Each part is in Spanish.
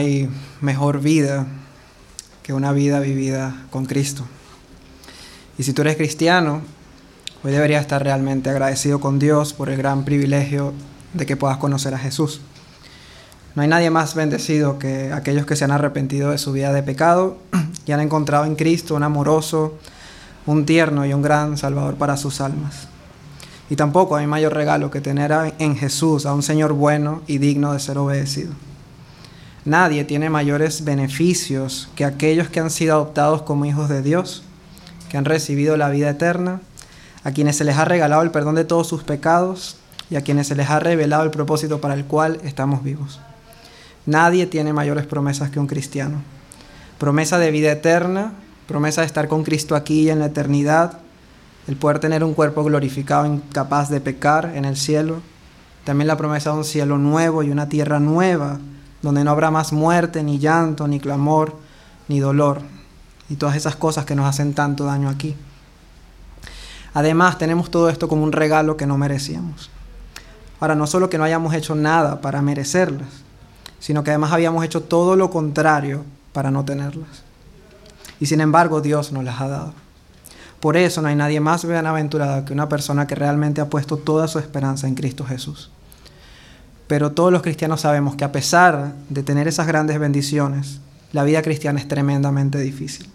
Hay mejor vida que una vida vivida con Cristo. Y si tú eres cristiano, hoy deberías estar realmente agradecido con Dios por el gran privilegio de que puedas conocer a Jesús. No hay nadie más bendecido que aquellos que se han arrepentido de su vida de pecado y han encontrado en Cristo un amoroso, un tierno y un gran Salvador para sus almas. Y tampoco hay mayor regalo que tener en Jesús a un Señor bueno y digno de ser obedecido. Nadie tiene mayores beneficios que aquellos que han sido adoptados como hijos de Dios, que han recibido la vida eterna, a quienes se les ha regalado el perdón de todos sus pecados y a quienes se les ha revelado el propósito para el cual estamos vivos. Nadie tiene mayores promesas que un cristiano. Promesa de vida eterna, promesa de estar con Cristo aquí y en la eternidad, el poder tener un cuerpo glorificado, incapaz de pecar en el cielo, también la promesa de un cielo nuevo y una tierra nueva, donde no habrá más muerte, ni llanto, ni clamor, ni dolor, y todas esas cosas que nos hacen tanto daño aquí. Además, tenemos todo esto como un regalo que no merecíamos. Ahora, no solo que no hayamos hecho nada para merecerlas, sino que además habíamos hecho todo lo contrario para no tenerlas. Y sin embargo, Dios nos las ha dado. Por eso no hay nadie más bienaventurado que una persona que realmente ha puesto toda su esperanza en Cristo Jesús. Pero todos los cristianos sabemos que a pesar de tener esas grandes bendiciones, la vida cristiana es tremendamente difícil.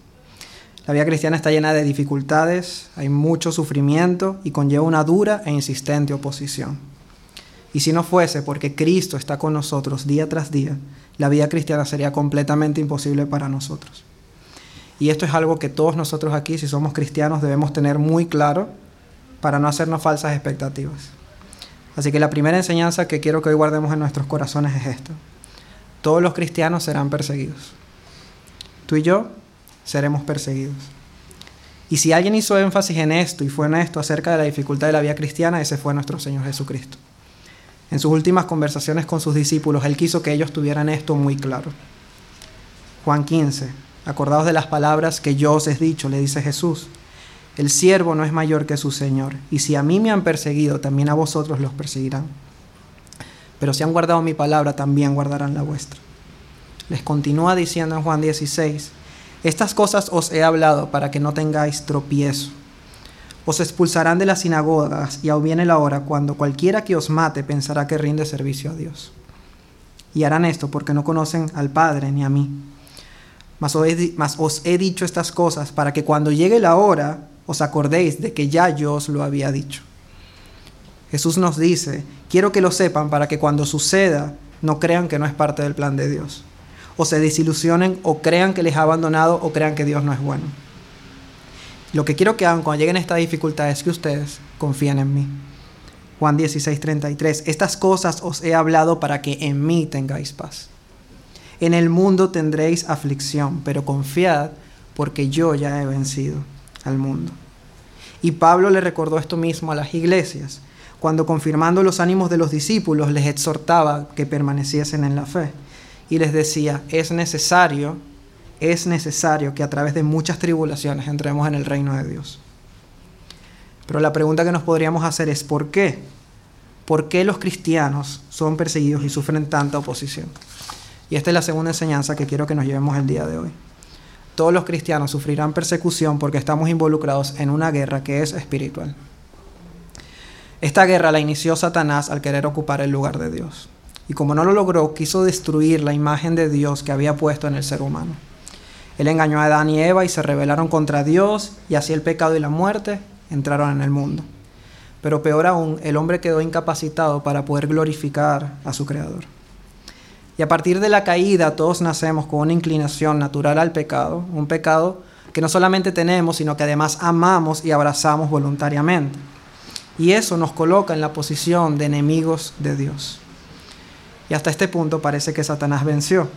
La vida cristiana está llena de dificultades, hay mucho sufrimiento y conlleva una dura e insistente oposición. Y si no fuese porque Cristo está con nosotros día tras día, la vida cristiana sería completamente imposible para nosotros. Y esto es algo que todos nosotros aquí, si somos cristianos, debemos tener muy claro para no hacernos falsas expectativas. Así que la primera enseñanza que quiero que hoy guardemos en nuestros corazones es esto. Todos los cristianos serán perseguidos. Tú y yo seremos perseguidos. Y si alguien hizo énfasis en esto y fue honesto acerca de la dificultad de la vida cristiana, ese fue nuestro Señor Jesucristo. En sus últimas conversaciones con sus discípulos, Él quiso que ellos tuvieran esto muy claro. Juan 15, acordados de las palabras que yo os he dicho, le dice Jesús. El siervo no es mayor que su Señor, y si a mí me han perseguido, también a vosotros los perseguirán. Pero si han guardado mi palabra, también guardarán la vuestra. Les continúa diciendo en Juan 16, estas cosas os he hablado para que no tengáis tropiezo. Os expulsarán de las sinagogas y aún viene la hora cuando cualquiera que os mate pensará que rinde servicio a Dios. Y harán esto porque no conocen al Padre ni a mí. Mas os he dicho estas cosas para que cuando llegue la hora os acordéis de que ya yo os lo había dicho. Jesús nos dice, quiero que lo sepan para que cuando suceda no crean que no es parte del plan de Dios. O se desilusionen o crean que les ha abandonado o crean que Dios no es bueno. Lo que quiero que hagan cuando lleguen estas dificultades es que ustedes confíen en mí. Juan 16, 33. Estas cosas os he hablado para que en mí tengáis paz. En el mundo tendréis aflicción, pero confiad porque yo ya he vencido al mundo. Y Pablo le recordó esto mismo a las iglesias, cuando confirmando los ánimos de los discípulos les exhortaba que permaneciesen en la fe. Y les decía, es necesario, es necesario que a través de muchas tribulaciones entremos en el reino de Dios. Pero la pregunta que nos podríamos hacer es, ¿por qué? ¿Por qué los cristianos son perseguidos y sufren tanta oposición? Y esta es la segunda enseñanza que quiero que nos llevemos el día de hoy todos los cristianos sufrirán persecución porque estamos involucrados en una guerra que es espiritual. Esta guerra la inició Satanás al querer ocupar el lugar de Dios. Y como no lo logró, quiso destruir la imagen de Dios que había puesto en el ser humano. Él engañó a Adán y Eva y se rebelaron contra Dios y así el pecado y la muerte entraron en el mundo. Pero peor aún, el hombre quedó incapacitado para poder glorificar a su Creador. Y a partir de la caída todos nacemos con una inclinación natural al pecado, un pecado que no solamente tenemos, sino que además amamos y abrazamos voluntariamente. Y eso nos coloca en la posición de enemigos de Dios. Y hasta este punto parece que Satanás venció.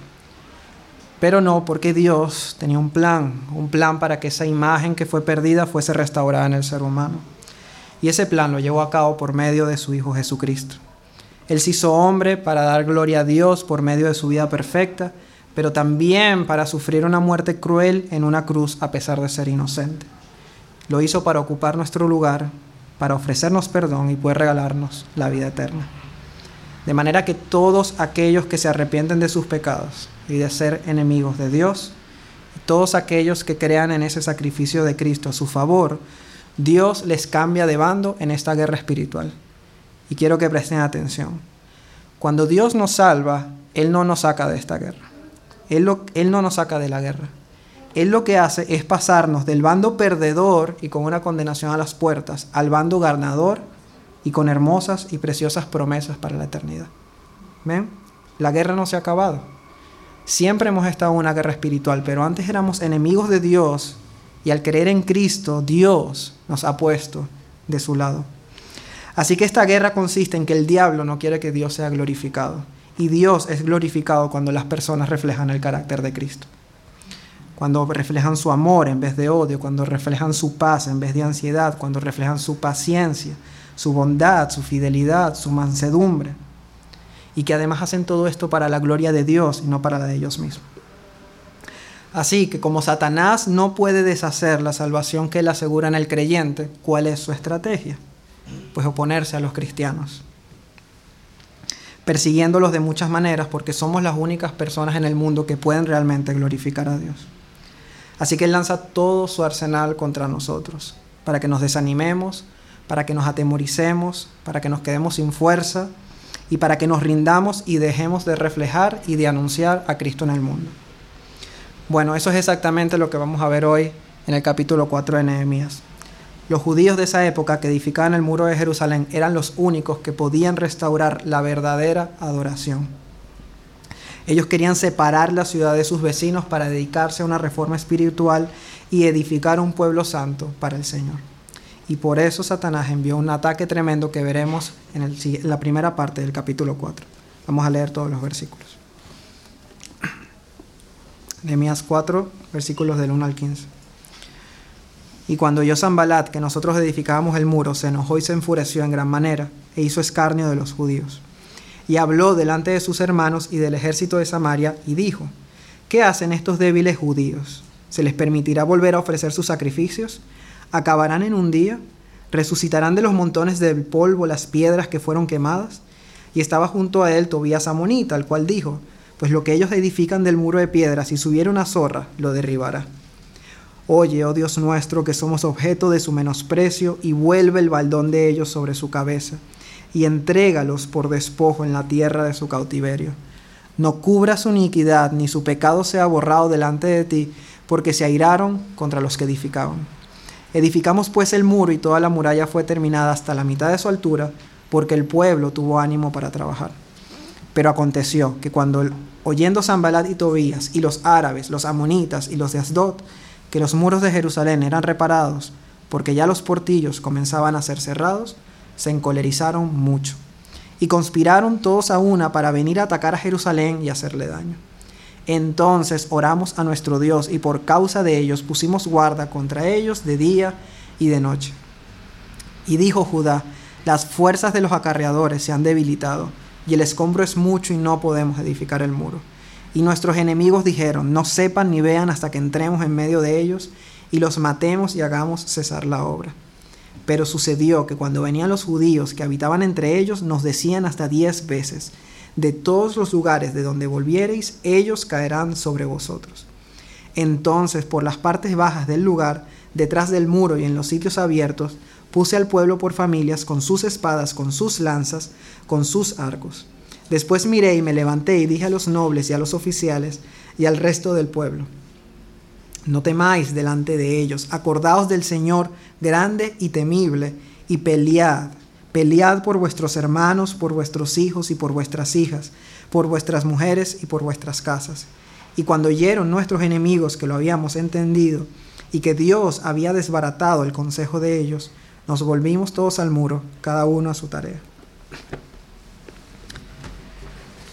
Pero no, porque Dios tenía un plan, un plan para que esa imagen que fue perdida fuese restaurada en el ser humano. Y ese plan lo llevó a cabo por medio de su Hijo Jesucristo. Él se hizo hombre para dar gloria a Dios por medio de su vida perfecta, pero también para sufrir una muerte cruel en una cruz a pesar de ser inocente. Lo hizo para ocupar nuestro lugar, para ofrecernos perdón y poder regalarnos la vida eterna. De manera que todos aquellos que se arrepienten de sus pecados y de ser enemigos de Dios, todos aquellos que crean en ese sacrificio de Cristo a su favor, Dios les cambia de bando en esta guerra espiritual. Y quiero que presten atención. Cuando Dios nos salva, Él no nos saca de esta guerra. Él, no nos saca de la guerra. Él lo que hace es pasarnos del bando perdedor y con una condenación a las puertas al bando ganador y con hermosas y preciosas promesas para la eternidad. ¿Ven? La guerra no se ha acabado. Siempre hemos estado en una guerra espiritual, pero antes éramos enemigos de Dios y al creer en Cristo, Dios nos ha puesto de su lado. Así que esta guerra consiste en que el diablo no quiere que Dios sea glorificado. Y Dios es glorificado cuando las personas reflejan el carácter de Cristo. Cuando reflejan su amor en vez de odio, cuando reflejan su paz en vez de ansiedad, cuando reflejan su paciencia, su bondad, su fidelidad, su mansedumbre. Y que además hacen todo esto para la gloria de Dios y no para la de ellos mismos. Así que como Satanás no puede deshacer la salvación que él asegura en el creyente, ¿cuál es su estrategia? Pues oponerse a los cristianos, persiguiéndolos de muchas maneras porque somos las únicas personas en el mundo que pueden realmente glorificar a Dios. Así que él lanza todo su arsenal contra nosotros, para que nos desanimemos, para que nos atemoricemos, para que nos quedemos sin fuerza y para que nos rindamos y dejemos de reflejar y de anunciar a Cristo en el mundo. Bueno, eso es exactamente lo que vamos a ver hoy en el capítulo 4 de Nehemías. Los judíos de esa época que edificaban el muro de Jerusalén eran los únicos que podían restaurar la verdadera adoración. Ellos querían separar la ciudad de sus vecinos para dedicarse a una reforma espiritual y edificar un pueblo santo para el Señor. Y por eso Satanás envió un ataque tremendo que veremos en, la primera parte del capítulo 4. Vamos a leer todos los versículos. Nehemías 4, versículos del 1 al 15. Y cuando oyó Zambalat que nosotros edificábamos el muro, se enojó y se enfureció en gran manera, e hizo escarnio de los judíos. Y habló delante de sus hermanos y del ejército de Samaria, y dijo, ¿qué hacen estos débiles judíos? ¿Se les permitirá volver a ofrecer sus sacrificios? acabarán en un día, resucitarán de los montones del polvo las piedras que fueron quemadas. Y estaba junto a él Tobías Amonita, el cual dijo, pues lo que ellos edifican del muro de piedras, si subiera una zorra, lo derribará. Oye, oh Dios nuestro, que somos objeto de su menosprecio, y vuelve el baldón de ellos sobre su cabeza, y entrégalos por despojo en la tierra de su cautiverio. No cubra su iniquidad, ni su pecado sea borrado delante de ti, porque se airaron contra los que edificaban. Edificamos pues el muro y toda la muralla fue terminada hasta la mitad de su altura, porque el pueblo tuvo ánimo para trabajar. Pero aconteció que cuando oyendo Zambalat y Tobías y los árabes, los amonitas y los de Asdod, que los muros de Jerusalén eran reparados, porque ya los portillos comenzaban a ser cerrados, se encolerizaron mucho y conspiraron todos a una para venir a atacar a Jerusalén y hacerle daño. Entonces oramos a nuestro Dios y por causa de ellos pusimos guarda contra ellos de día y de noche. Y dijo Judá, las fuerzas de los acarreadores se han debilitado y el escombro es mucho y no podemos edificar el muro. Y nuestros enemigos dijeron, no sepan ni vean hasta que entremos en medio de ellos y los matemos y hagamos cesar la obra. Pero sucedió que cuando venían los judíos que habitaban entre ellos, nos decían hasta diez veces, de todos los lugares de donde volviereis, ellos caerán sobre vosotros. Entonces, por las partes bajas del lugar, detrás del muro y en los sitios abiertos, puse al pueblo por familias con sus espadas, con sus lanzas, con sus arcos. Después miré y me levanté y dije a los nobles y a los oficiales y al resto del pueblo, no temáis delante de ellos, acordaos del Señor grande y temible, y pelead Pelead por vuestros hermanos, por vuestros hijos y por vuestras hijas, por vuestras mujeres y por vuestras casas. Y cuando oyeron nuestros enemigos que lo habíamos entendido y que Dios había desbaratado el consejo de ellos, nos volvimos todos al muro, cada uno a su tarea.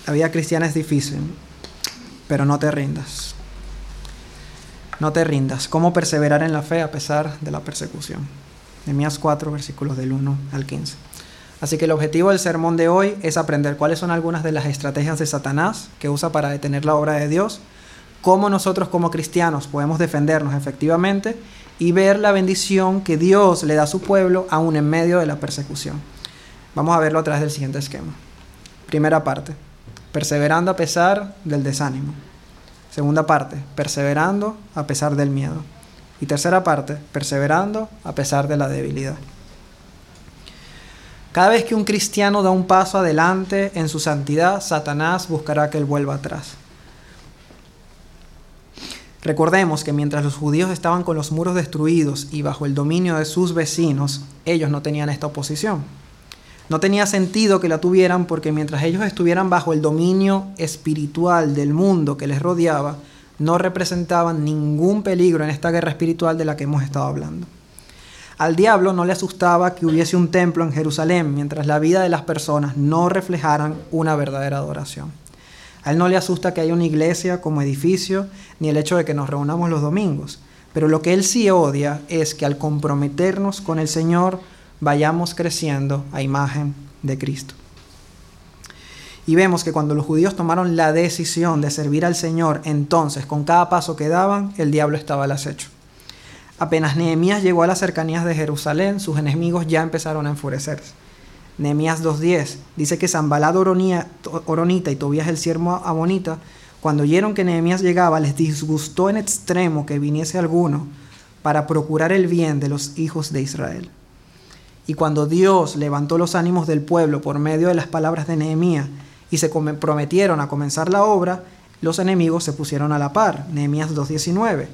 La vida cristiana es difícil, pero no te rindas. No te rindas. ¿Cómo perseverar en la fe a pesar de la persecución? Nehemías 4, versículos del 1 al 15. Así que el objetivo del sermón de hoy es aprender cuáles son algunas de las estrategias de Satanás que usa para detener la obra de Dios, cómo nosotros como cristianos podemos defendernos efectivamente y ver la bendición que Dios le da a su pueblo aún en medio de la persecución. Vamos a verlo a través del siguiente esquema. Primera parte, perseverando a pesar del desánimo. Segunda parte, perseverando a pesar del miedo. Y tercera parte, perseverando a pesar de la debilidad. Cada vez que un cristiano da un paso adelante en su santidad, Satanás buscará que él vuelva atrás. Recordemos que mientras los judíos estaban con los muros destruidos y bajo el dominio de sus vecinos, ellos no tenían esta oposición. No tenía sentido que la tuvieran porque mientras ellos estuvieran bajo el dominio espiritual del mundo que les rodeaba, no representaban ningún peligro en esta guerra espiritual de la que hemos estado hablando. Al diablo no le asustaba que hubiese un templo en Jerusalén mientras la vida de las personas no reflejaran una verdadera adoración. A él no le asusta que haya una iglesia como edificio, ni el hecho de que nos reunamos los domingos. Pero lo que él sí odia es que al comprometernos con el Señor vayamos creciendo a imagen de Cristo. Y vemos que cuando los judíos tomaron la decisión de servir al Señor, entonces con cada paso que daban, el diablo estaba al acecho. Apenas Nehemías llegó a las cercanías de Jerusalén, sus enemigos ya empezaron a enfurecerse. Nehemías 2.10 dice que Zambalad Oronita y Tobías el siervo Amonita, cuando oyeron que Nehemías llegaba, les disgustó en extremo que viniese alguno para procurar el bien de los hijos de Israel. Y cuando Dios levantó los ánimos del pueblo por medio de las palabras de Nehemías y se prometieron a comenzar la obra, los enemigos se pusieron a la par. Nehemías 2.19.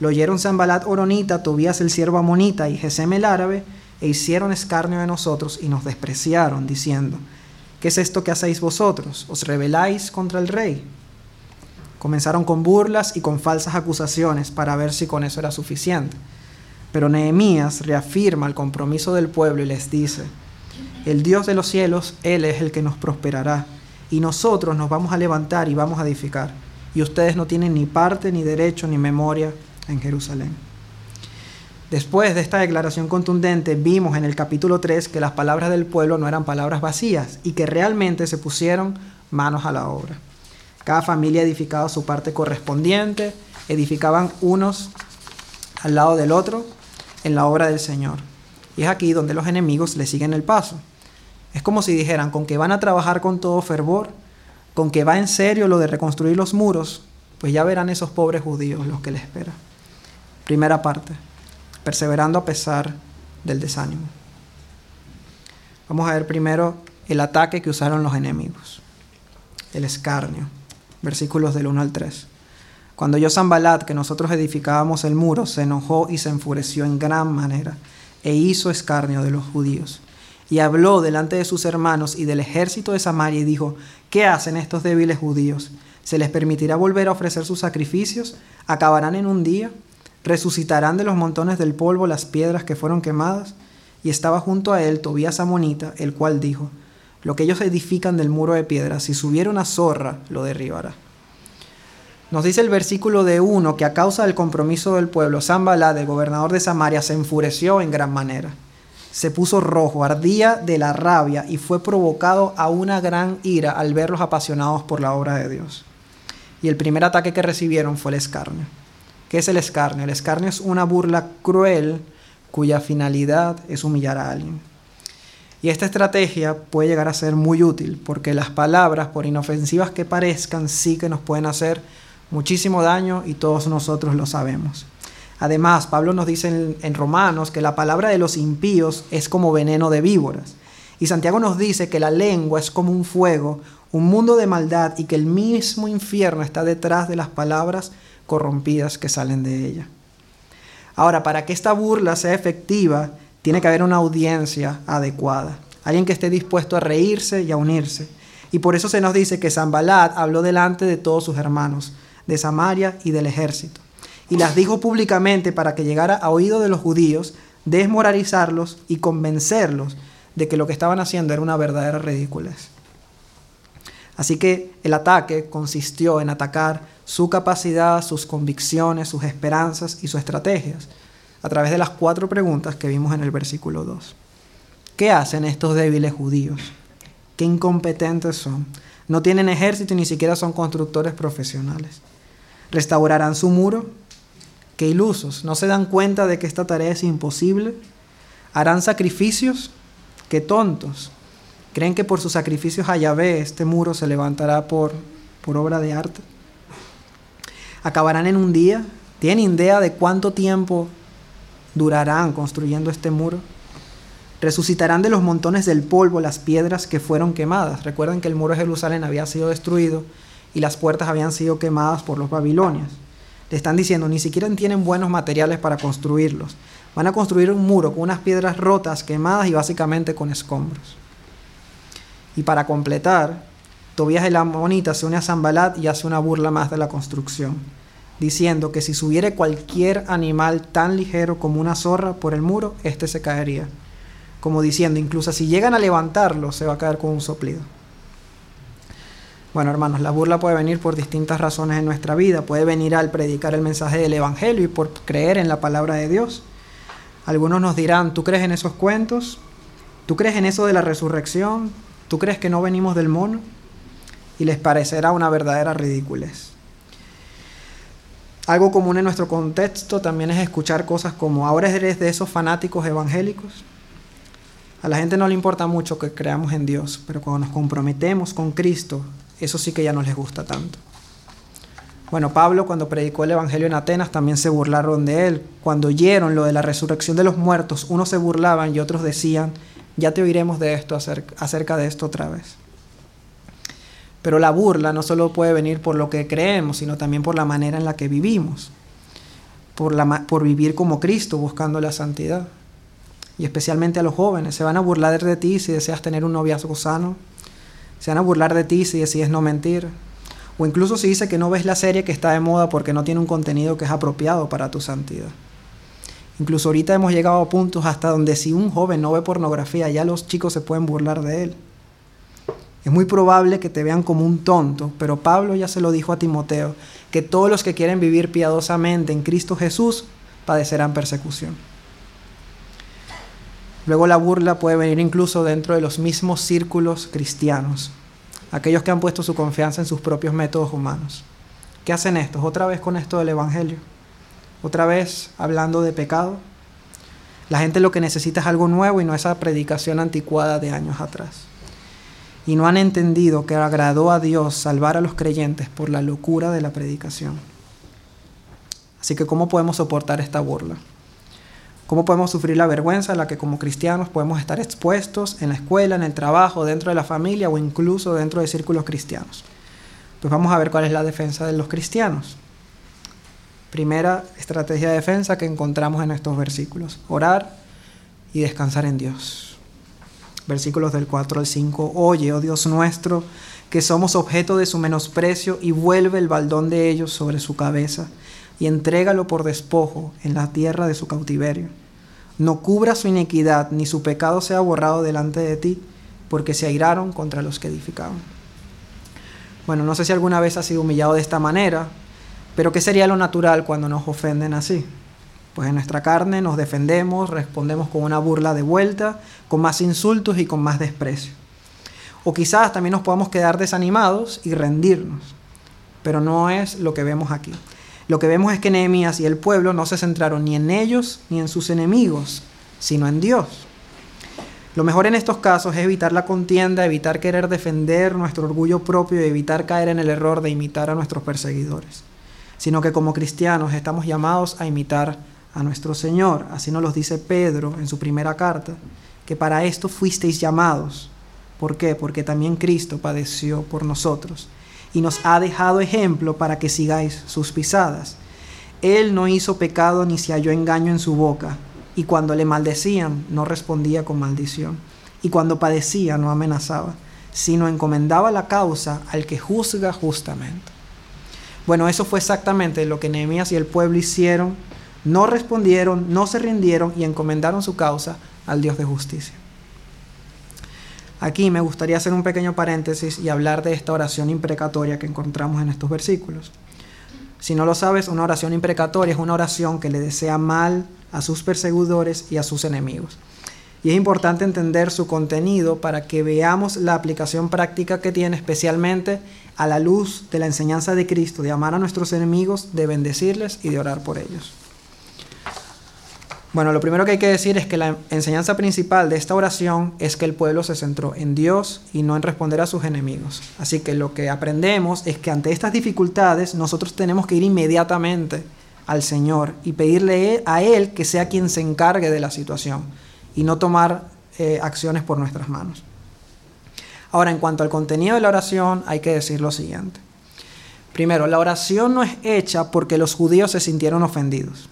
Lo oyeron Zambalat Oronita, Tobías el siervo Amonita y Gesem el árabe, e hicieron escarnio de nosotros y nos despreciaron, diciendo, ¿qué es esto que hacéis vosotros? ¿Os rebeláis contra el rey? Comenzaron con burlas y con falsas acusaciones para ver si con eso era suficiente. Pero Nehemías reafirma el compromiso del pueblo y les dice, el Dios de los cielos, Él es el que nos prosperará, y nosotros nos vamos a levantar y vamos a edificar, y ustedes no tienen ni parte, ni derecho, ni memoria en Jerusalén. Después de esta declaración contundente, vimos en el capítulo 3 que las palabras del pueblo no eran palabras vacías y que realmente se pusieron manos a la obra. Cada familia edificaba su parte correspondiente, edificaban unos al lado del otro en la obra del Señor. Y es aquí donde los enemigos le siguen el paso. Es como si dijeran, con que van a trabajar con todo fervor, con que va en serio lo de reconstruir los muros, pues ya verán esos pobres judíos los que les espera. Primera parte perseverando a pesar del desánimo. Vamos a ver primero el ataque que usaron los enemigos, el escarnio, versículos del 1 al 3. Cuando yo Zambalat, que nosotros edificábamos el muro, se enojó y se enfureció en gran manera, e hizo escarnio de los judíos. Y habló delante de sus hermanos y del ejército de Samaria y dijo, ¿qué hacen estos débiles judíos? ¿Se les permitirá volver a ofrecer sus sacrificios? ¿Acabarán en un día? resucitarán de los montones del polvo las piedras que fueron quemadas. Y estaba junto a él Tobías Amonita, el cual dijo, lo que ellos edifican del muro de piedra, si subiera una zorra, lo derribará. Nos dice el versículo de uno que a causa del compromiso del pueblo, Zambalá, el gobernador de Samaria, se enfureció en gran manera. Se puso rojo, ardía de la rabia y fue provocado a una gran ira al verlos apasionados por la obra de Dios. Y el primer ataque que recibieron fue el escarnio. ¿Qué es el escarnio? El escarnio es una burla cruel cuya finalidad es humillar a alguien. Y esta estrategia puede llegar a ser muy útil porque las palabras, por inofensivas que parezcan, sí que nos pueden hacer muchísimo daño y todos nosotros lo sabemos. Además, Pablo nos dice en, Romanos que la palabra de los impíos es como veneno de víboras. Y Santiago nos dice que la lengua es como un fuego, un mundo de maldad y que el mismo infierno está detrás de las palabras corrompidas que salen de ella. Ahora, para que esta burla sea efectiva, tiene que haber una audiencia adecuada, alguien que esté dispuesto a reírse y a unirse. Y por eso se nos dice que Zambalat habló delante de todos sus hermanos, de Samaria y del ejército, y las dijo públicamente para que llegara a oído de los judíos, desmoralizarlos y convencerlos de que lo que estaban haciendo era una verdadera ridiculez. Así que el ataque consistió en atacar su capacidad, sus convicciones, sus esperanzas y sus estrategias a través de las cuatro preguntas que vimos en el versículo 2. ¿Qué hacen estos débiles judíos? ¿Qué incompetentes son? No tienen ejército y ni siquiera son constructores profesionales. ¿Restaurarán su muro? ¿Qué ilusos? ¿No se dan cuenta de que esta tarea es imposible? ¿Harán sacrificios? ¡Qué tontos! ¿Creen que por sus sacrificios a Yahvé este muro se levantará por, por obra de arte? ¿Acabarán en un día? ¿Tienen idea de cuánto tiempo durarán construyendo este muro? Resucitarán de los montones del polvo las piedras que fueron quemadas. Recuerden que el muro de Jerusalén había sido destruido y las puertas habían sido quemadas por los babilonios. Le están diciendo, ni siquiera tienen buenos materiales para construirlos. Van a construir un muro con unas piedras rotas, quemadas y básicamente con escombros. Y para completar, Tobías el Amonita se une a Zambalat y hace una burla más de la construcción, diciendo que si subiere cualquier animal tan ligero como una zorra por el muro, éste se caería. Como diciendo, incluso si llegan a levantarlo, se va a caer con un soplido. Bueno, hermanos, la burla puede venir por distintas razones en nuestra vida. Puede venir al predicar el mensaje del Evangelio y por creer en la palabra de Dios. Algunos nos dirán, ¿tú crees en esos cuentos? ¿Tú crees en eso de la resurrección? ¿Tú crees que no venimos del mono? Y les parecerá una verdadera ridiculez. Algo común en nuestro contexto también es escuchar cosas como, ahora eres de esos fanáticos evangélicos. A la gente no le importa mucho que creamos en Dios, pero cuando nos comprometemos con Cristo, eso sí que ya no les gusta tanto. Bueno, Pablo cuando predicó el Evangelio en Atenas también se burlaron de él. Cuando oyeron lo de la resurrección de los muertos, unos se burlaban y otros decían, ya te oiremos de esto acerca de esto otra vez. Pero la burla no solo puede venir por lo que creemos, sino también por la manera en la que vivimos, por, por vivir como Cristo, buscando la santidad. Y especialmente a los jóvenes, se van a burlar de ti si deseas tener un noviazgo sano, se van a burlar de ti si decides no mentir, o incluso si dice que no ves la serie que está de moda porque no tiene un contenido que es apropiado para tu santidad. Incluso ahorita hemos llegado a puntos hasta donde si un joven no ve pornografía, ya los chicos se pueden burlar de él. Es muy probable que te vean como un tonto, pero Pablo ya se lo dijo a Timoteo, que todos los que quieren vivir piadosamente en Cristo Jesús padecerán persecución. Luego la burla puede venir incluso dentro de los mismos círculos cristianos, aquellos que han puesto su confianza en sus propios métodos humanos. ¿Qué hacen estos? Otra vez con esto del Evangelio. Otra vez hablando de pecado. La gente lo que necesita es algo nuevo y no esa predicación anticuada de años atrás. Y no han entendido que agradó a Dios salvar a los creyentes por la locura de la predicación. Así que ¿cómo podemos soportar esta burla? ¿Cómo podemos sufrir la vergüenza a la que como cristianos podemos estar expuestos en la escuela, en el trabajo, dentro de la familia o incluso dentro de círculos cristianos? Pues vamos a ver cuál es la defensa de los cristianos. Primera estrategia de defensa que encontramos en estos versículos. Orar y descansar en Dios. Versículos del 4 al 5. Oye, oh Dios nuestro, que somos objeto de su menosprecio y vuelve el baldón de ellos sobre su cabeza y entrégalo por despojo en la tierra de su cautiverio. No cubra su iniquidad, ni su pecado sea borrado delante de ti, porque se airaron contra los que edificaban. Bueno, no sé si alguna vez has sido humillado de esta manera, pero ¿qué sería lo natural cuando nos ofenden así? Pues en nuestra carne nos defendemos, respondemos con una burla de vuelta, con más insultos y con más desprecio. O quizás también nos podamos quedar desanimados y rendirnos, pero no es lo que vemos aquí. Lo que vemos es que Nehemías y el pueblo no se centraron ni en ellos ni en sus enemigos, sino en Dios. Lo mejor en estos casos es evitar la contienda, evitar querer defender nuestro orgullo propio y evitar caer en el error de imitar a nuestros perseguidores sino que como cristianos estamos llamados a imitar a nuestro Señor. Así nos lo dice Pedro en su primera carta, que para esto fuisteis llamados. ¿Por qué? Porque también Cristo padeció por nosotros y nos ha dejado ejemplo para que sigáis sus pisadas. Él no hizo pecado ni se halló engaño en su boca, y cuando le maldecían no respondía con maldición, y cuando padecía no amenazaba, sino encomendaba la causa al que juzga justamente. Bueno, eso fue exactamente lo que Nehemías y el pueblo hicieron. No respondieron, no se rindieron y encomendaron su causa al Dios de justicia. Aquí me gustaría hacer un pequeño paréntesis y hablar de esta oración imprecatoria que encontramos en estos versículos. Si no lo sabes, una oración imprecatoria es una oración que le desea mal a sus perseguidores y a sus enemigos. Y es importante entender su contenido para que veamos la aplicación práctica que tiene, especialmente a la luz de la enseñanza de Cristo, de amar a nuestros enemigos, de bendecirles y de orar por ellos. Bueno, lo primero que hay que decir es que la enseñanza principal de esta oración es que el pueblo se centró en Dios y no en responder a sus enemigos. Así que lo que aprendemos es que ante estas dificultades nosotros tenemos que ir inmediatamente al Señor y pedirle a Él que sea quien se encargue de la situación y no tomar eh, acciones por nuestras manos. Ahora, en cuanto al contenido de la oración, hay que decir lo siguiente. Primero, la oración no es hecha porque los judíos se sintieron ofendidos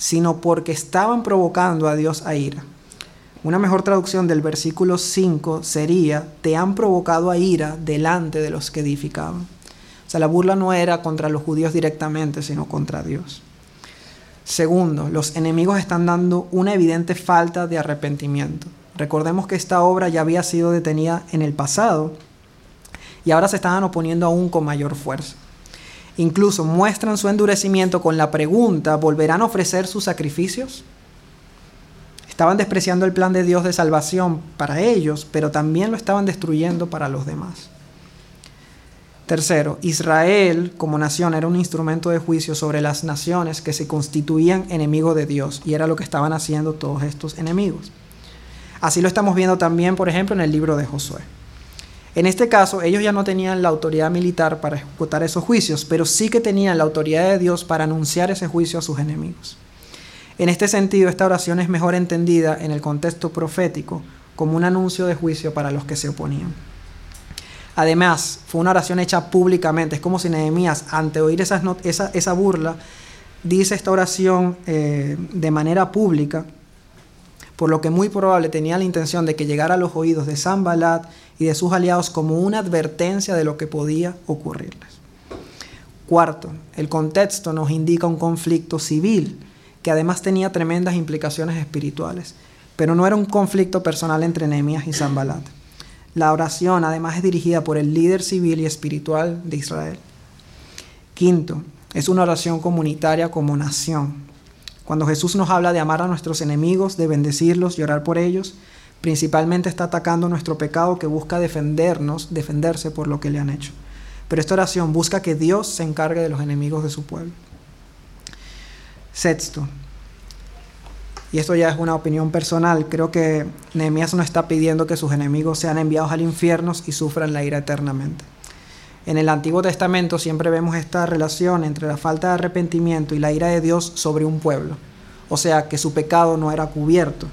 sino porque estaban provocando a Dios a ira. Una mejor traducción del versículo 5 sería, te han provocado a ira delante de los que edificaban. O sea, la burla no era contra los judíos directamente, sino contra Dios. Segundo, los enemigos están dando una evidente falta de arrepentimiento. Recordemos que esta obra ya había sido detenida en el pasado y ahora se estaban oponiendo aún con mayor fuerza. Incluso muestran su endurecimiento con la pregunta, ¿volverán a ofrecer sus sacrificios? Estaban despreciando el plan de Dios de salvación para ellos, pero también lo estaban destruyendo para los demás. Tercero, Israel como nación era un instrumento de juicio sobre las naciones que se constituían enemigos de Dios y era lo que estaban haciendo todos estos enemigos. Así lo estamos viendo también, por ejemplo, en el libro de Josué. En este caso, ellos ya no tenían la autoridad militar para ejecutar esos juicios, pero sí que tenían la autoridad de Dios para anunciar ese juicio a sus enemigos. En este sentido, esta oración es mejor entendida en el contexto profético como un anuncio de juicio para los que se oponían. Además, fue una oración hecha públicamente. Es como si Nehemías, ante oír esa, esa, burla, dice esta oración eh, de manera pública por lo que muy probable tenía la intención de que llegara a los oídos de Sanbalat y de sus aliados como una advertencia de lo que podía ocurrirles. Cuarto, el contexto nos indica un conflicto civil que además tenía tremendas implicaciones espirituales, pero no era un conflicto personal entre Nehemías y Sanbalat. La oración además es dirigida por el líder civil y espiritual de Israel. Quinto, es una oración comunitaria como nación, cuando Jesús nos habla de amar a nuestros enemigos, de bendecirlos y orar por ellos, principalmente está atacando nuestro pecado que busca defendernos, defenderse por lo que le han hecho. Pero esta oración busca que Dios se encargue de los enemigos de su pueblo. Sexto, y esto ya es una opinión personal, creo que Nehemías no está pidiendo que sus enemigos sean enviados al infierno y sufran la ira eternamente. En el Antiguo Testamento siempre vemos esta relación entre la falta de arrepentimiento y la ira de Dios sobre un pueblo. O sea, que su pecado no era cubierto.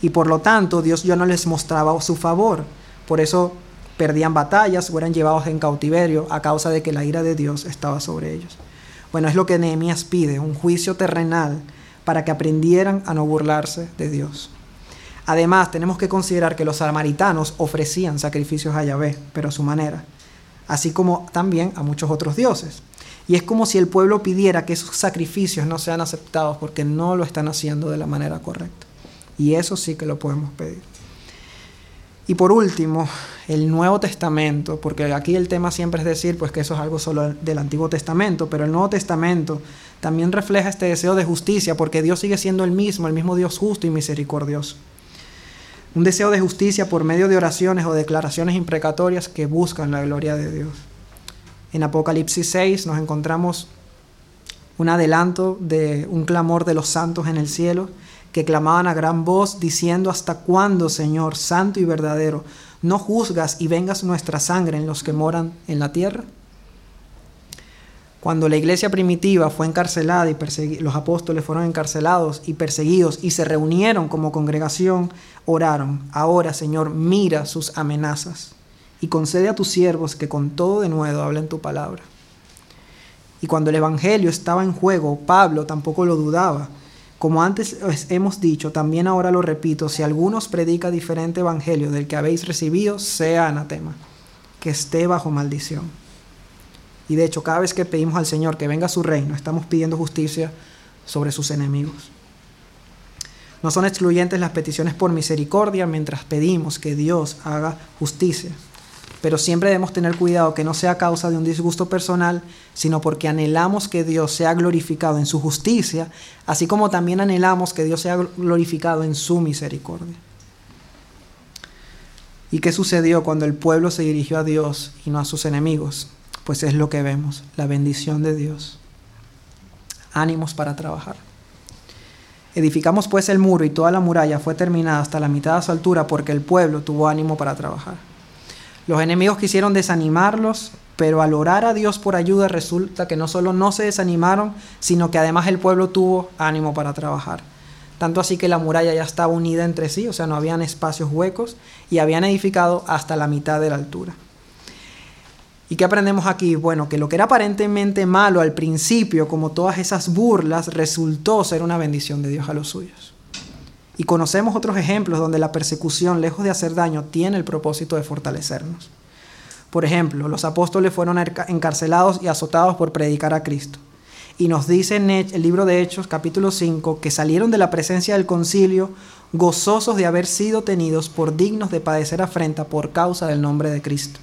Y por lo tanto, Dios ya no les mostraba su favor. Por eso perdían batallas o eran llevados en cautiverio a causa de que la ira de Dios estaba sobre ellos. Bueno, es lo que Nehemías pide, un juicio terrenal para que aprendieran a no burlarse de Dios. Además, tenemos que considerar que los samaritanos ofrecían sacrificios a Yahvé, pero a su manera así como también a muchos otros dioses. Y es como si el pueblo pidiera que esos sacrificios no sean aceptados porque no lo están haciendo de la manera correcta. Y eso sí que lo podemos pedir. Y por último, el Nuevo Testamento, porque aquí el tema siempre es decir pues que eso es algo solo del Antiguo Testamento, pero el Nuevo Testamento también refleja este deseo de justicia porque Dios sigue siendo el mismo, el mismo Dios justo y misericordioso un deseo de justicia por medio de oraciones o declaraciones imprecatorias que buscan la gloria de Dios. En Apocalipsis 6 nos encontramos un adelanto de un clamor de los santos en el cielo que clamaban a gran voz diciendo, ¿hasta cuándo, Señor, santo y verdadero, no juzgas y vengas nuestra sangre en los que moran en la tierra? Cuando la iglesia primitiva fue encarcelada y los apóstoles fueron encarcelados y perseguidos y se reunieron como congregación, oraron, ahora Señor, mira sus amenazas y concede a tus siervos que con todo de nuevo hablen tu palabra. Y cuando el Evangelio estaba en juego, Pablo tampoco lo dudaba. Como antes hemos dicho, también ahora lo repito, si algunos predica diferente Evangelio del que habéis recibido, sea anatema, que esté bajo maldición. Y de hecho, cada vez que pedimos al Señor que venga a su reino, estamos pidiendo justicia sobre sus enemigos. No son excluyentes las peticiones por misericordia mientras pedimos que Dios haga justicia. Pero siempre debemos tener cuidado que no sea causa de un disgusto personal, sino porque anhelamos que Dios sea glorificado en su justicia, así como también anhelamos que Dios sea glorificado en su misericordia. ¿Y qué sucedió cuando el pueblo se dirigió a Dios y no a sus enemigos? Pues es lo que vemos, la bendición de Dios. Ánimos para trabajar. Edificamos pues el muro y toda la muralla fue terminada hasta la mitad de su altura porque el pueblo tuvo ánimo para trabajar. Los enemigos quisieron desanimarlos, pero al orar a Dios por ayuda resulta que no solo no se desanimaron, sino que además el pueblo tuvo ánimo para trabajar. Tanto así que la muralla ya estaba unida entre sí, o sea, no habían espacios huecos y habían edificado hasta la mitad de la altura. ¿Y qué aprendemos aquí? Bueno, que lo que era aparentemente malo al principio, como todas esas burlas, resultó ser una bendición de Dios a los suyos. Y conocemos otros ejemplos donde la persecución, lejos de hacer daño, tiene el propósito de fortalecernos. Por ejemplo, los apóstoles fueron encarcelados y azotados por predicar a Cristo. Y nos dice en el libro de Hechos, capítulo 5, que salieron de la presencia del concilio gozosos de haber sido tenidos por dignos de padecer afrenta por causa del nombre de Cristo.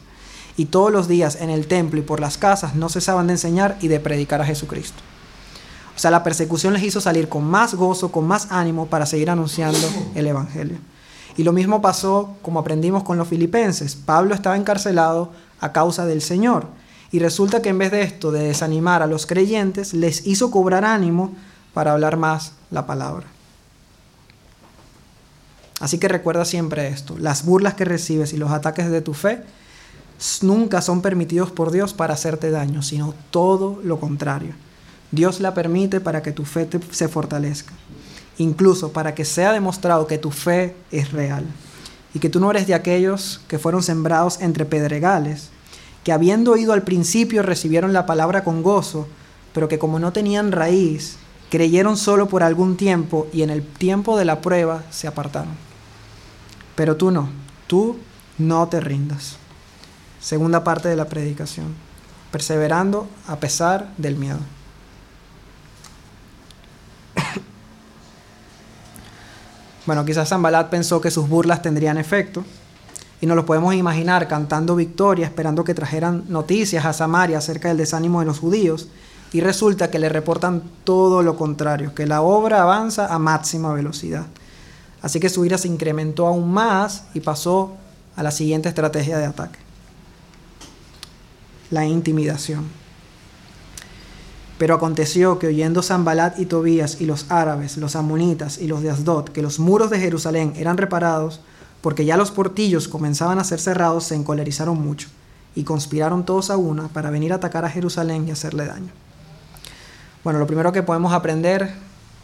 Y todos los días en el templo y por las casas no cesaban de enseñar y de predicar a Jesucristo. O sea, la persecución les hizo salir con más gozo, con más ánimo para seguir anunciando el Evangelio. Y lo mismo pasó como aprendimos con los filipenses. Pablo estaba encarcelado a causa del Señor. Y resulta que en vez de esto, de desanimar a los creyentes, les hizo cobrar ánimo para hablar más la palabra. Así que recuerda siempre esto. Las burlas que recibes y los ataques de tu fe nunca son permitidos por Dios para hacerte daño, sino todo lo contrario. Dios la permite para que tu fe se fortalezca, incluso para que sea demostrado que tu fe es real y que tú no eres de aquellos que fueron sembrados entre pedregales, que habiendo oído al principio recibieron la palabra con gozo, pero que como no tenían raíz, creyeron solo por algún tiempo y en el tiempo de la prueba se apartaron. Pero tú no, tú no te rindas. Segunda parte de la predicación, perseverando a pesar del miedo. Bueno, quizás Zambalat pensó que sus burlas tendrían efecto, y nos lo podemos imaginar cantando victoria, esperando que trajeran noticias a Samaria acerca del desánimo de los judíos, y resulta que le reportan todo lo contrario, que la obra avanza a máxima velocidad. Así que su ira se incrementó aún más y pasó a la siguiente estrategia de ataque, la intimidación. Pero aconteció que oyendo Zambalat y Tobías y los árabes, los amonitas y los de Asdod, que los muros de Jerusalén eran reparados, porque ya los portillos comenzaban a ser cerrados, se encolerizaron mucho y conspiraron todos a una para venir a atacar a Jerusalén y hacerle daño. Bueno, lo primero que podemos aprender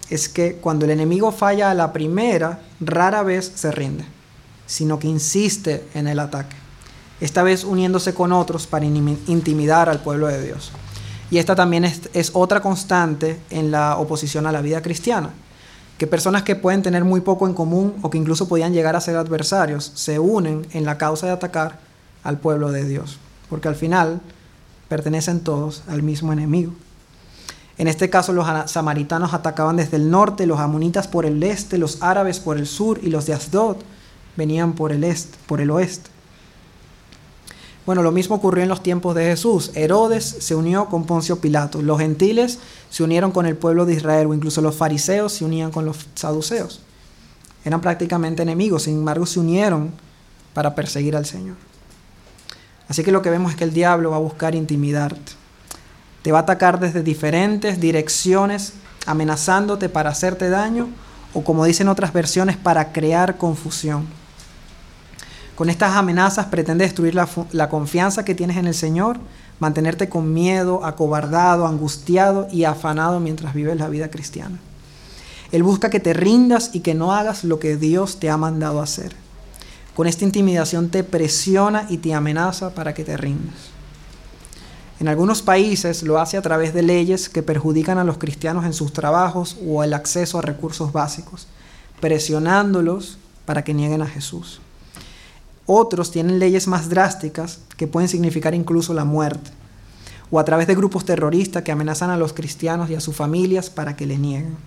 es que cuando el enemigo falla a la primera, rara vez se rinde, sino que insiste en el ataque, esta vez uniéndose con otros para intimidar al pueblo de Dios. Y esta también es, otra constante en la oposición a la vida cristiana, que personas que pueden tener muy poco en común o que incluso podían llegar a ser adversarios se unen en la causa de atacar al pueblo de Dios, porque al final pertenecen todos al mismo enemigo. En este caso los samaritanos atacaban desde el norte, los amonitas por el este, los árabes por el sur y los de Asdod venían por el este, por el oeste. Bueno, lo mismo ocurrió en los tiempos de Jesús. Herodes se unió con Poncio Pilato. Los gentiles se unieron con el pueblo de Israel o incluso los fariseos se unían con los saduceos. Eran prácticamente enemigos, sin embargo se unieron para perseguir al Señor. Así que lo que vemos es que el diablo va a buscar intimidarte. Te va a atacar desde diferentes direcciones, amenazándote para hacerte daño o como dicen otras versiones, para crear confusión. Con estas amenazas pretende destruir la, confianza que tienes en el Señor, mantenerte con miedo, acobardado, angustiado y afanado mientras vives la vida cristiana. Él busca que te rindas y que no hagas lo que Dios te ha mandado hacer. Con esta intimidación te presiona y te amenaza para que te rindas. En algunos países lo hace a través de leyes que perjudican a los cristianos en sus trabajos o el acceso a recursos básicos, presionándolos para que nieguen a Jesús. Otros tienen leyes más drásticas que pueden significar incluso la muerte, o a través de grupos terroristas que amenazan a los cristianos y a sus familias para que le nieguen.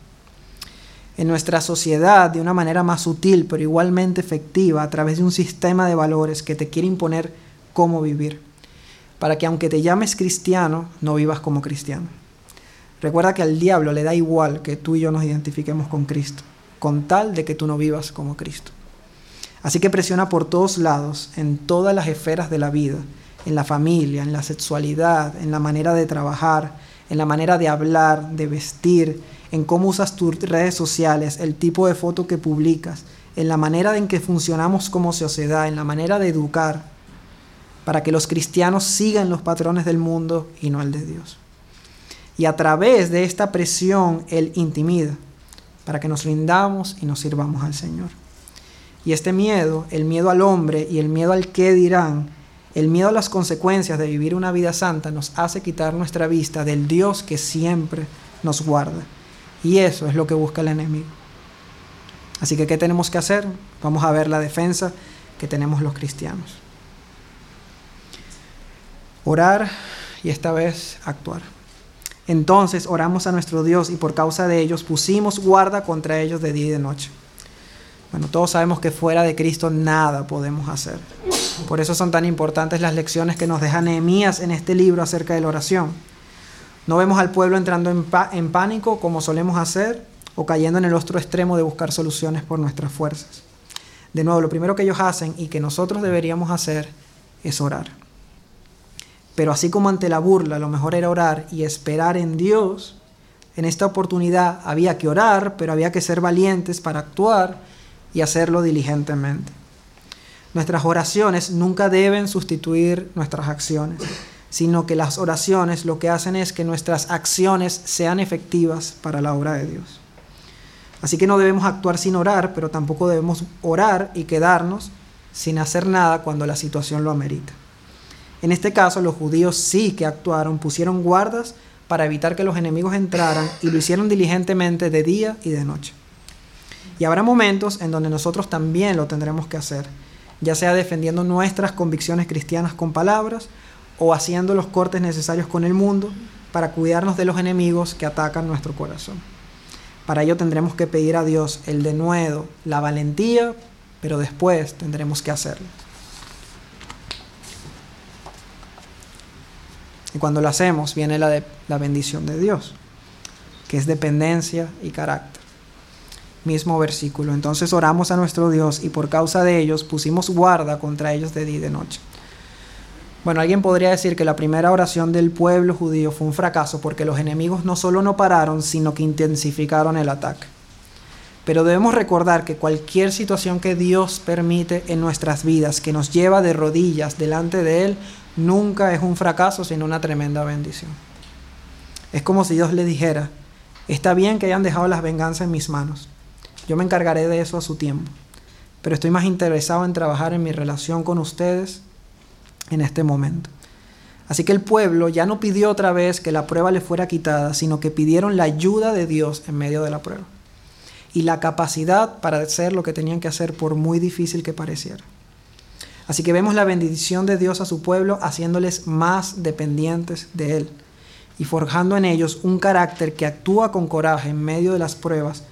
En nuestra sociedad, de una manera más sutil pero igualmente efectiva, a través de un sistema de valores que te quiere imponer cómo vivir, para que aunque te llames cristiano, no vivas como cristiano. Recuerda que al diablo le da igual que tú y yo nos identifiquemos con Cristo, con tal de que tú no vivas como Cristo. Así que presiona por todos lados, en todas las esferas de la vida, en la familia, en la sexualidad, en la manera de trabajar, en la manera de hablar, de vestir, en cómo usas tus redes sociales, el tipo de foto que publicas, en la manera en que funcionamos como sociedad, en la manera de educar, para que los cristianos sigan los patrones del mundo y no el de Dios. Y a través de esta presión Él intimida, para que nos rindamos y nos sirvamos al Señor. Y este miedo, el miedo al hombre y el miedo al qué dirán, el miedo a las consecuencias de vivir una vida santa nos hace quitar nuestra vista del Dios que siempre nos guarda. Y eso es lo que busca el enemigo. Así que, ¿qué tenemos que hacer? Vamos a ver la defensa que tenemos los cristianos. Orar y esta vez actuar. Entonces oramos a nuestro Dios y por causa de ellos pusimos guarda contra ellos de día y de noche. Bueno, todos sabemos que fuera de Cristo nada podemos hacer. Por eso son tan importantes las lecciones que nos deja Nehemías en este libro acerca de la oración. No vemos al pueblo entrando en, en pánico como solemos hacer o cayendo en el otro extremo de buscar soluciones por nuestras fuerzas. De nuevo, lo primero que ellos hacen y que nosotros deberíamos hacer es orar. Pero así como ante la burla lo mejor era orar y esperar en Dios, en esta oportunidad había que orar, pero había que ser valientes para actuar y hacerlo diligentemente. Nuestras oraciones nunca deben sustituir nuestras acciones, sino que las oraciones lo que hacen es que nuestras acciones sean efectivas para la obra de Dios. Así que no debemos actuar sin orar, pero tampoco debemos orar y quedarnos sin hacer nada cuando la situación lo amerita. En este caso, los judíos sí que actuaron, pusieron guardas para evitar que los enemigos entraran y lo hicieron diligentemente de día y de noche. Y habrá momentos en donde nosotros también lo tendremos que hacer, ya sea defendiendo nuestras convicciones cristianas con palabras o haciendo los cortes necesarios con el mundo para cuidarnos de los enemigos que atacan nuestro corazón. Para ello tendremos que pedir a Dios el denuedo, la valentía, pero después tendremos que hacerlo. Y cuando lo hacemos viene la, la bendición de Dios, que es dependencia y carácter mismo versículo. Entonces oramos a nuestro Dios y por causa de ellos pusimos guarda contra ellos de día y de noche. Bueno, alguien podría decir que la primera oración del pueblo judío fue un fracaso porque los enemigos no solo no pararon, sino que intensificaron el ataque. Pero debemos recordar que cualquier situación que Dios permite en nuestras vidas, que nos lleva de rodillas delante de Él, nunca es un fracaso, sino una tremenda bendición. Es como si Dios le dijera, está bien que hayan dejado las venganzas en mis manos, yo me encargaré de eso a su tiempo. Pero estoy más interesado en trabajar en mi relación con ustedes en este momento. Así que el pueblo ya no pidió otra vez que la prueba le fuera quitada, sino que pidieron la ayuda de Dios en medio de la prueba. Y la capacidad para hacer lo que tenían que hacer por muy difícil que pareciera. Así que vemos la bendición de Dios a su pueblo haciéndoles más dependientes de Él y forjando en ellos un carácter que actúa con coraje en medio de las pruebas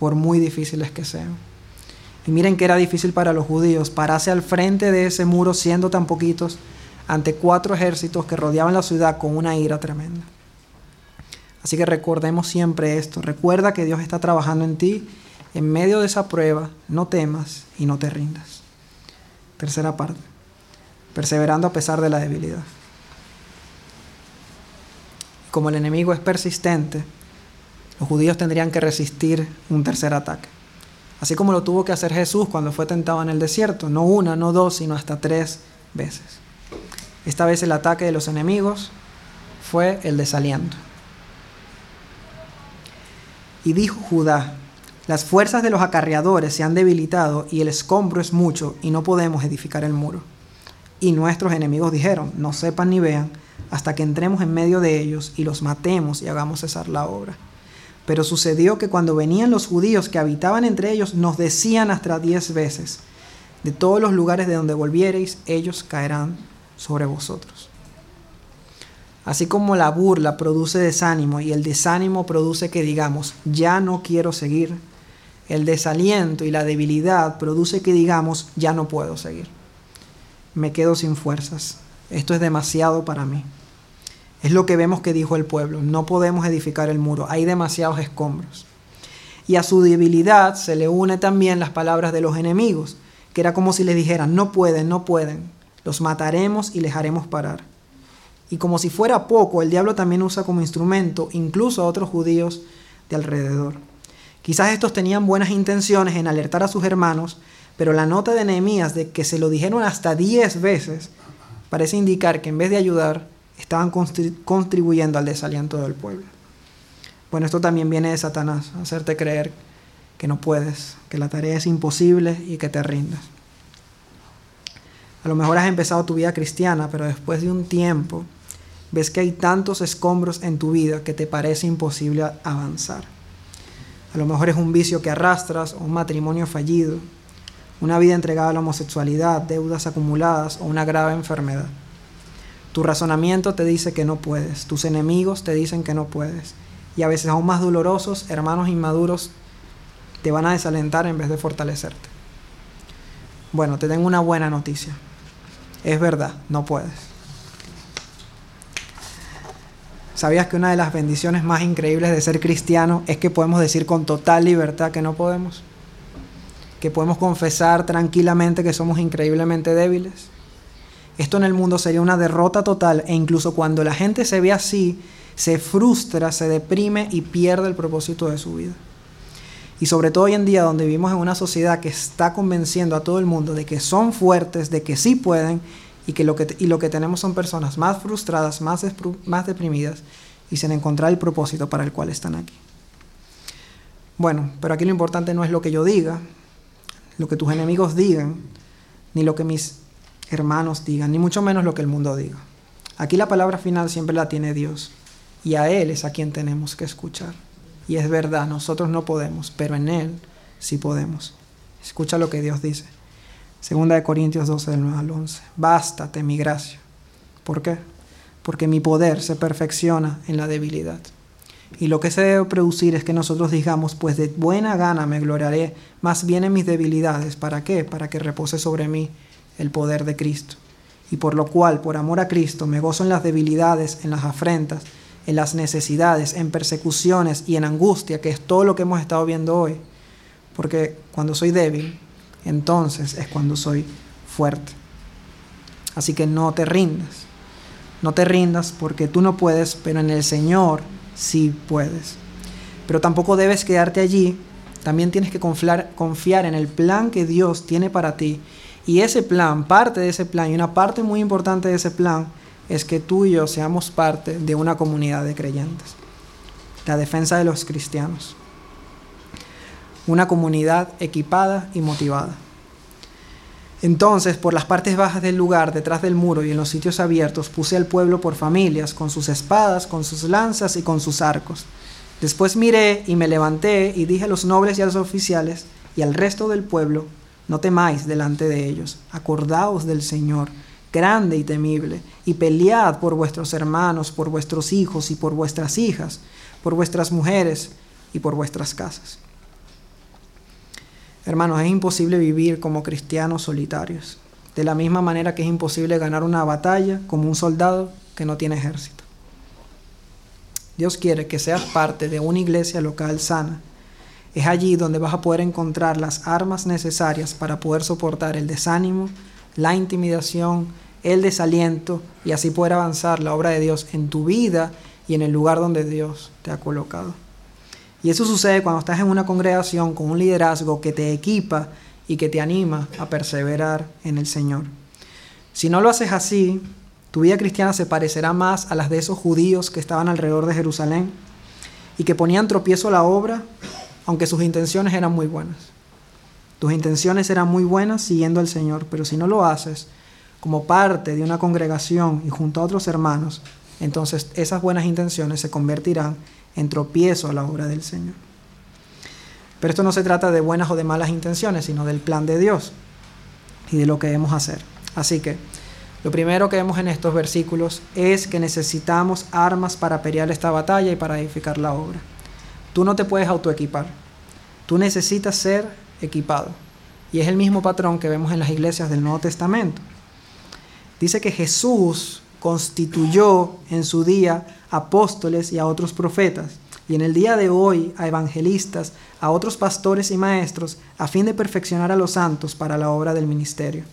por muy difíciles que sean. Y miren que era difícil para los judíos pararse al frente de ese muro siendo tan poquitos ante cuatro ejércitos que rodeaban la ciudad con una ira tremenda. Así que recordemos siempre esto. Recuerda que Dios está trabajando en ti. En medio de esa prueba, no temas y no te rindas. Tercera parte. Perseverando a pesar de la debilidad. Como el enemigo es persistente, los judíos tendrían que resistir un tercer ataque. Así como lo tuvo que hacer Jesús cuando fue tentado en el desierto, no una, no dos, sino hasta tres veces. Esta vez el ataque de los enemigos fue el desaliento. Y dijo Judá, las fuerzas de los acarreadores se han debilitado y el escombro es mucho y no podemos edificar el muro. Y nuestros enemigos dijeron, no sepan ni vean hasta que entremos en medio de ellos y los matemos y hagamos cesar la obra. Pero sucedió que cuando venían los judíos que habitaban entre ellos, nos decían hasta diez veces, de todos los lugares de donde volviereis, ellos caerán sobre vosotros. Así como la burla produce desánimo y el desánimo produce que digamos, ya no quiero seguir, el desaliento y la debilidad produce que digamos, ya no puedo seguir. Me quedo sin fuerzas. Esto es demasiado para mí. Es lo que vemos que dijo el pueblo. No podemos edificar el muro. Hay demasiados escombros. Y a su debilidad se le une también las palabras de los enemigos, que era como si les dijeran, no pueden, no pueden. Los mataremos y les haremos parar. Y como si fuera poco, el diablo también usa como instrumento incluso a otros judíos de alrededor. Quizás estos tenían buenas intenciones en alertar a sus hermanos, pero la nota de Nehemías de que se lo dijeron hasta diez veces parece indicar que en vez de ayudar, estaban contribuyendo al desaliento del pueblo. Bueno, esto también viene de Satanás, hacerte creer que no puedes, que la tarea es imposible y que te rindas. A lo mejor has empezado tu vida cristiana, pero después de un tiempo ves que hay tantos escombros en tu vida que te parece imposible avanzar. A lo mejor es un vicio que arrastras, o un matrimonio fallido, una vida entregada a la homosexualidad, deudas acumuladas o una grave enfermedad. Tu razonamiento te dice que no puedes, tus enemigos te dicen que no puedes, y a veces aún más dolorosos, hermanos inmaduros te van a desalentar en vez de fortalecerte. Bueno, te tengo una buena noticia. Es verdad, no puedes. ¿Sabías que una de las bendiciones más increíbles de ser cristiano es que podemos decir con total libertad que no podemos? Que podemos confesar tranquilamente que somos increíblemente débiles. Esto en el mundo sería una derrota total e incluso cuando la gente se ve así, se frustra, se deprime y pierde el propósito de su vida. Y sobre todo hoy en día donde vivimos en una sociedad que está convenciendo a todo el mundo de que son fuertes, de que sí pueden y que lo que, y lo que tenemos son personas más frustradas, más, más deprimidas y sin encontrar el propósito para el cual están aquí. Bueno, pero aquí lo importante no es lo que yo diga, lo que tus enemigos digan, ni lo que mis hermanos digan, ni mucho menos lo que el mundo diga. Aquí la palabra final siempre la tiene Dios y a Él es a quien tenemos que escuchar. Y es verdad, nosotros no podemos, pero en Él sí podemos. Escucha lo que Dios dice. Segunda de Corintios 12, del 9 al 11. Bástate mi gracia. ¿Por qué? Porque mi poder se perfecciona en la debilidad. Y lo que se debe producir es que nosotros digamos, pues de buena gana me gloriaré más bien en mis debilidades. ¿Para qué? Para que repose sobre mí el poder de Cristo. Y por lo cual, por amor a Cristo, me gozo en las debilidades, en las afrentas en las necesidades, en persecuciones y en angustia, que es todo lo que hemos estado viendo hoy. Porque cuando soy débil, entonces es cuando soy fuerte. Así que no te rindas. No te rindas porque tú no puedes, pero en el Señor sí puedes. Pero tampoco debes quedarte allí. También tienes que confiar, confiar en el plan que Dios tiene para ti. Y ese plan, parte de ese plan, y una parte muy importante de ese plan, es que tú y yo seamos parte de una comunidad de creyentes. La defensa de los cristianos. Una comunidad equipada y motivada. Entonces, por las partes bajas del lugar, detrás del muro y en los sitios abiertos, puse al pueblo por familias, con sus espadas, con sus lanzas y con sus arcos. Después miré y me levanté y dije a los nobles y a los oficiales y al resto del pueblo, no temáis delante de ellos, acordaos del Señor grande y temible, y pelead por vuestros hermanos, por vuestros hijos y por vuestras hijas, por vuestras mujeres y por vuestras casas. Hermanos, es imposible vivir como cristianos solitarios, de la misma manera que es imposible ganar una batalla como un soldado que no tiene ejército. Dios quiere que seas parte de una iglesia local sana. Es allí donde vas a poder encontrar las armas necesarias para poder soportar el desánimo, la intimidación, el desaliento y así poder avanzar la obra de Dios en tu vida y en el lugar donde Dios te ha colocado. Y eso sucede cuando estás en una congregación con un liderazgo que te equipa y que te anima a perseverar en el Señor. Si no lo haces así, tu vida cristiana se parecerá más a las de esos judíos que estaban alrededor de Jerusalén y que ponían tropiezo a la obra, aunque sus intenciones eran muy buenas. Tus intenciones eran muy buenas siguiendo al Señor, pero si no lo haces como parte de una congregación y junto a otros hermanos, entonces esas buenas intenciones se convertirán en tropiezo a la obra del Señor. Pero esto no se trata de buenas o de malas intenciones, sino del plan de Dios y de lo que debemos hacer. Así que lo primero que vemos en estos versículos es que necesitamos armas para pelear esta batalla y para edificar la obra. Tú no te puedes autoequipar. Tú necesitas ser equipado. Y es el mismo patrón que vemos en las iglesias del Nuevo Testamento. Dice que Jesús constituyó en su día apóstoles y a otros profetas, y en el día de hoy a evangelistas, a otros pastores y maestros, a fin de perfeccionar a los santos para la obra del ministerio,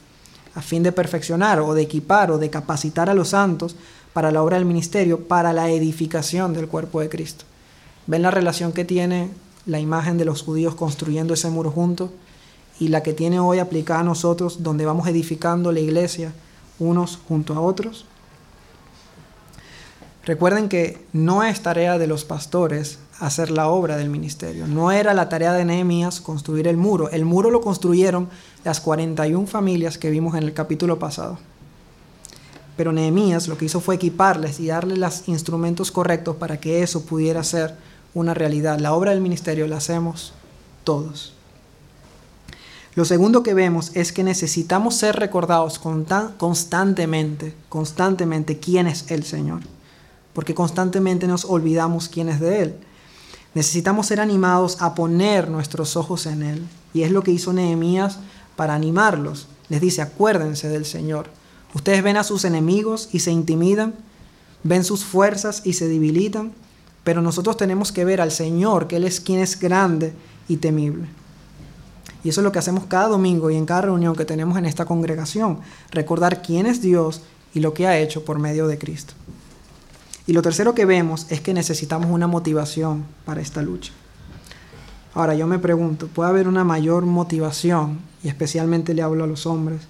a fin de perfeccionar o de equipar o de capacitar a los santos para la obra del ministerio, para la edificación del cuerpo de Cristo. ¿Ven la relación que tiene la imagen de los judíos construyendo ese muro junto y la que tiene hoy aplicada a nosotros donde vamos edificando la iglesia unos junto a otros? Recuerden que no es tarea de los pastores hacer la obra del ministerio. No era la tarea de Nehemías construir el muro. El muro lo construyeron las 41 familias que vimos en el capítulo pasado. Pero Nehemías lo que hizo fue equiparles y darles los instrumentos correctos para que eso pudiera ser una realidad. La obra del ministerio la hacemos todos. Lo segundo que vemos es que necesitamos ser recordados constantemente, constantemente quién es el Señor, porque constantemente nos olvidamos quién es de Él. Necesitamos ser animados a poner nuestros ojos en Él, y es lo que hizo Nehemías para animarlos. Les dice, acuérdense del Señor. Ustedes ven a sus enemigos y se intimidan, ven sus fuerzas y se debilitan, pero nosotros tenemos que ver al Señor, que Él es quien es grande y temible. Y eso es lo que hacemos cada domingo y en cada reunión que tenemos en esta congregación, recordar quién es Dios y lo que ha hecho por medio de Cristo. Y lo tercero que vemos es que necesitamos una motivación para esta lucha. Ahora yo me pregunto, ¿puede haber una mayor motivación, y especialmente le hablo a los hombres,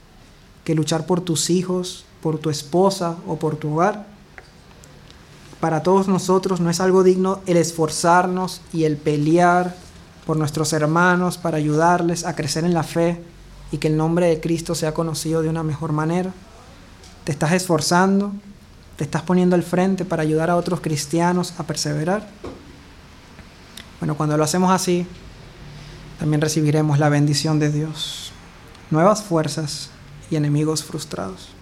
que luchar por tus hijos, por tu esposa o por tu hogar? Para todos nosotros no es algo digno el esforzarnos y el pelear por nuestros hermanos para ayudarles a crecer en la fe y que el nombre de Cristo sea conocido de una mejor manera. Te estás esforzando, te estás poniendo al frente para ayudar a otros cristianos a perseverar. Bueno, cuando lo hacemos así, también recibiremos la bendición de Dios, nuevas fuerzas y enemigos frustrados.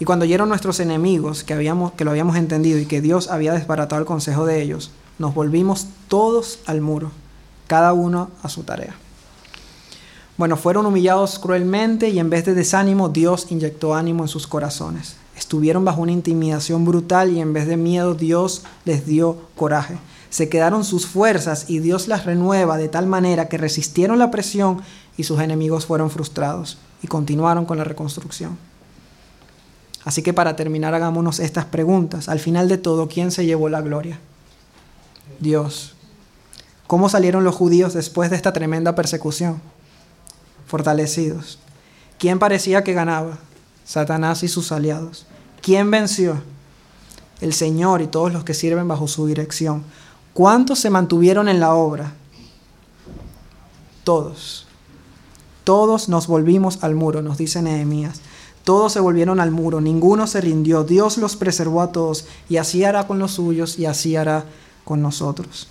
Y cuando oyeron nuestros enemigos que, habíamos, que lo habíamos entendido y que Dios había desbaratado el consejo de ellos, nos volvimos todos al muro, cada uno a su tarea. Bueno, fueron humillados cruelmente y en vez de desánimo, Dios inyectó ánimo en sus corazones. Estuvieron bajo una intimidación brutal y en vez de miedo, Dios les dio coraje. Se quedaron sus fuerzas y Dios las renueva de tal manera que resistieron la presión y sus enemigos fueron frustrados y continuaron con la reconstrucción. Así que para terminar hagámonos estas preguntas. Al final de todo, ¿quién se llevó la gloria? Dios. ¿Cómo salieron los judíos después de esta tremenda persecución? Fortalecidos. ¿Quién parecía que ganaba? Satanás y sus aliados. ¿Quién venció? El Señor y todos los que sirven bajo su dirección. ¿Cuántos se mantuvieron en la obra? Todos. Todos nos volvimos al muro, nos dice Nehemías. Todos se volvieron al muro, ninguno se rindió, Dios los preservó a todos y así hará con los suyos y así hará con nosotros.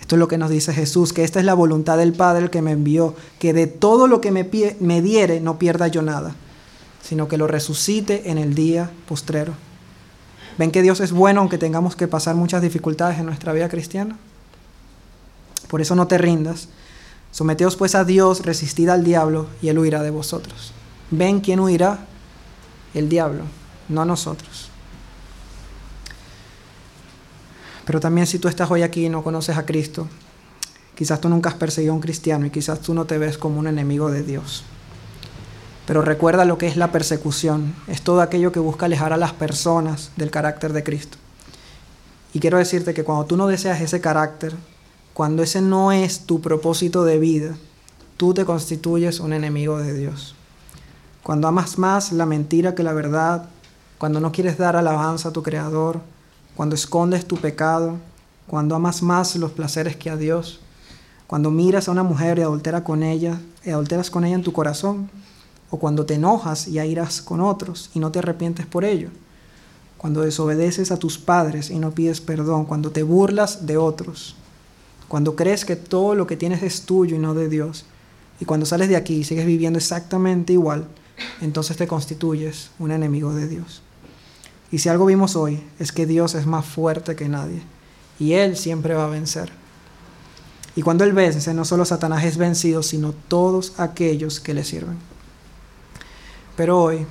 Esto es lo que nos dice Jesús, que esta es la voluntad del Padre que me envió, que de todo lo que me, me diere no pierda yo nada, sino que lo resucite en el día postrero. ¿Ven que Dios es bueno aunque tengamos que pasar muchas dificultades en nuestra vida cristiana? Por eso no te rindas. Someteos pues a Dios, resistid al diablo y él huirá de vosotros. ¿Ven quién huirá? El diablo, no nosotros. Pero también si tú estás hoy aquí y no conoces a Cristo, quizás tú nunca has perseguido a un cristiano y quizás tú no te ves como un enemigo de Dios. Pero recuerda lo que es la persecución. Es todo aquello que busca alejar a las personas del carácter de Cristo. Y quiero decirte que cuando tú no deseas ese carácter, cuando ese no es tu propósito de vida, tú te constituyes un enemigo de Dios cuando amas más la mentira que la verdad, cuando no quieres dar alabanza a tu Creador, cuando escondes tu pecado, cuando amas más los placeres que a Dios, cuando miras a una mujer y adulteras con ella, y adulteras con ella en tu corazón, o cuando te enojas y airas con otros y no te arrepientes por ello, cuando desobedeces a tus padres y no pides perdón, cuando te burlas de otros, cuando crees que todo lo que tienes es tuyo y no de Dios, y cuando sales de aquí y sigues viviendo exactamente igual, entonces te constituyes un enemigo de Dios. Y si algo vimos hoy es que Dios es más fuerte que nadie y Él siempre va a vencer. Y cuando Él vence, no solo Satanás es vencido, sino todos aquellos que le sirven. Pero hoy,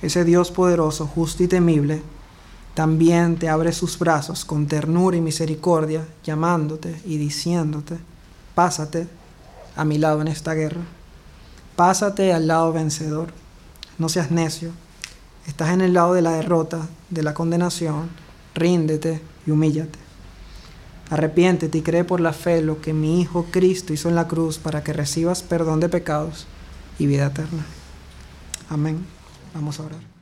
ese Dios poderoso, justo y temible, también te abre sus brazos con ternura y misericordia, llamándote y diciéndote, pásate a mi lado en esta guerra. Pásate al lado vencedor. No seas necio. Estás en el lado de la derrota, de la condenación. Ríndete y humíllate. Arrepiéntete y cree por la fe lo que mi Hijo Cristo hizo en la cruz para que recibas perdón de pecados y vida eterna. Amén. Vamos a orar.